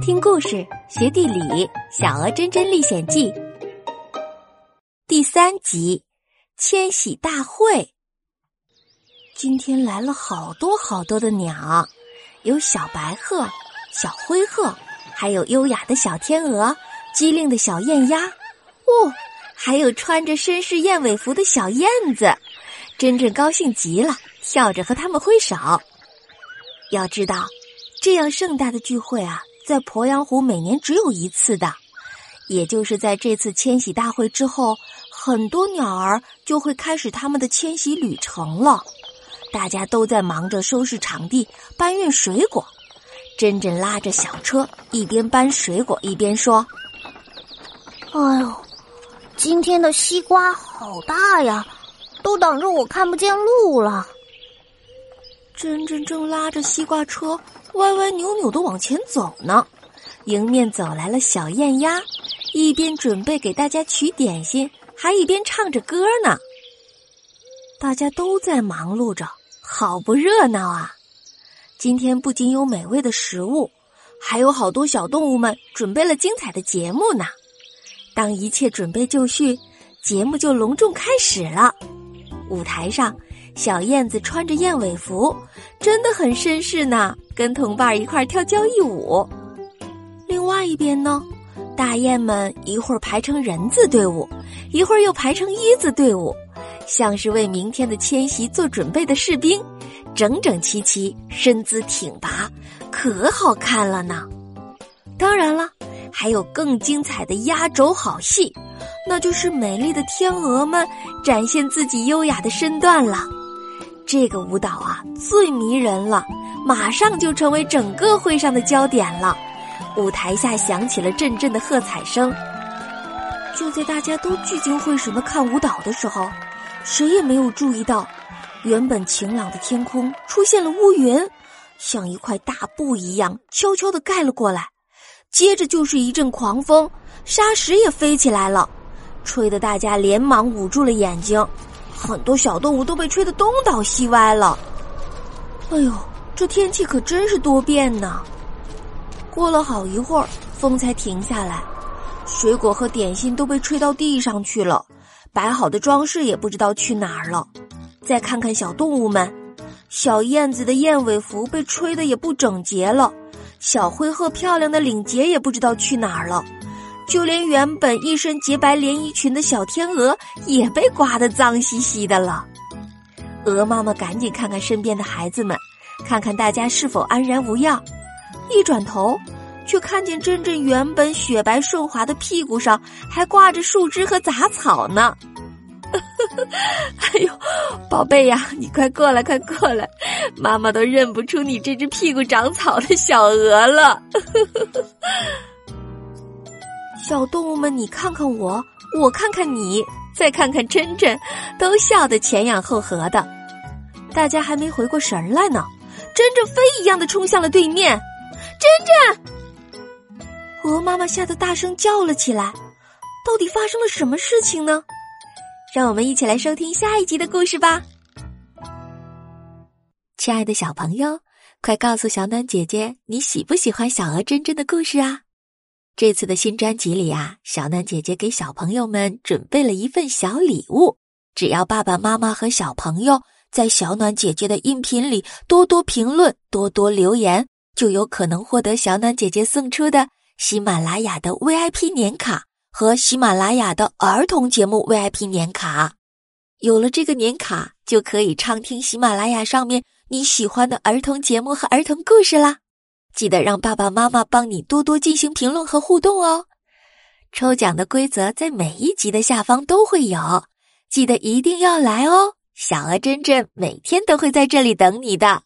听故事学地理，《小鹅真真历险记》第三集：迁徙大会。今天来了好多好多的鸟，有小白鹤、小灰鹤，还有优雅的小天鹅、机灵的小燕鸭。哦，还有穿着绅士燕尾服的小燕子。真真高兴极了，跳着和他们挥手。要知道，这样盛大的聚会啊！在鄱阳湖每年只有一次的，也就是在这次迁徙大会之后，很多鸟儿就会开始他们的迁徙旅程了。大家都在忙着收拾场地、搬运水果。珍珍拉着小车，一边搬水果一边说：“哎呦，今天的西瓜好大呀，都挡着我看不见路了。”珍珍正拉着西瓜车。歪歪扭扭的往前走呢，迎面走来了小燕鸭，一边准备给大家取点心，还一边唱着歌呢。大家都在忙碌着，好不热闹啊！今天不仅有美味的食物，还有好多小动物们准备了精彩的节目呢。当一切准备就绪，节目就隆重开始了。舞台上。小燕子穿着燕尾服，真的很绅士呢，跟同伴一块跳交谊舞。另外一边呢，大雁们一会儿排成人字队伍，一会儿又排成一字队伍，像是为明天的迁徙做准备的士兵，整整齐齐，身姿挺拔，可好看了呢。当然了，还有更精彩的压轴好戏，那就是美丽的天鹅们展现自己优雅的身段了。这个舞蹈啊，最迷人了，马上就成为整个会上的焦点了。舞台下响起了阵阵的喝彩声。就在大家都聚精会神的看舞蹈的时候，谁也没有注意到，原本晴朗的天空出现了乌云，像一块大布一样悄悄的盖了过来。接着就是一阵狂风，沙石也飞起来了，吹得大家连忙捂住了眼睛。很多小动物都被吹得东倒西歪了。哎呦，这天气可真是多变呢！过了好一会儿，风才停下来，水果和点心都被吹到地上去了，摆好的装饰也不知道去哪儿了。再看看小动物们，小燕子的燕尾服被吹得也不整洁了，小灰鹤漂亮的领结也不知道去哪儿了。就连原本一身洁白连衣裙的小天鹅也被刮得脏兮兮的了。鹅妈妈赶紧看看身边的孩子们，看看大家是否安然无恙。一转头，却看见珍珍原本雪白顺滑的屁股上还挂着树枝和杂草呢。哎呦，宝贝呀，你快过来，快过来，妈妈都认不出你这只屁股长草的小鹅了。小动物们，你看看我，我看看你，再看看珍珍，都笑得前仰后合的。大家还没回过神来呢，珍珍飞一样的冲向了对面。珍珍，鹅妈妈吓得大声叫了起来。到底发生了什么事情呢？让我们一起来收听下一集的故事吧。亲爱的小朋友，快告诉小暖姐姐，你喜不喜欢小鹅珍珍的故事啊？这次的新专辑里啊，小暖姐姐给小朋友们准备了一份小礼物。只要爸爸妈妈和小朋友在小暖姐姐的音频里多多评论、多多留言，就有可能获得小暖姐姐送出的喜马拉雅的 VIP 年卡和喜马拉雅的儿童节目 VIP 年卡。有了这个年卡，就可以畅听喜马拉雅上面你喜欢的儿童节目和儿童故事啦。记得让爸爸妈妈帮你多多进行评论和互动哦。抽奖的规则在每一集的下方都会有，记得一定要来哦。小鹅真真每天都会在这里等你的。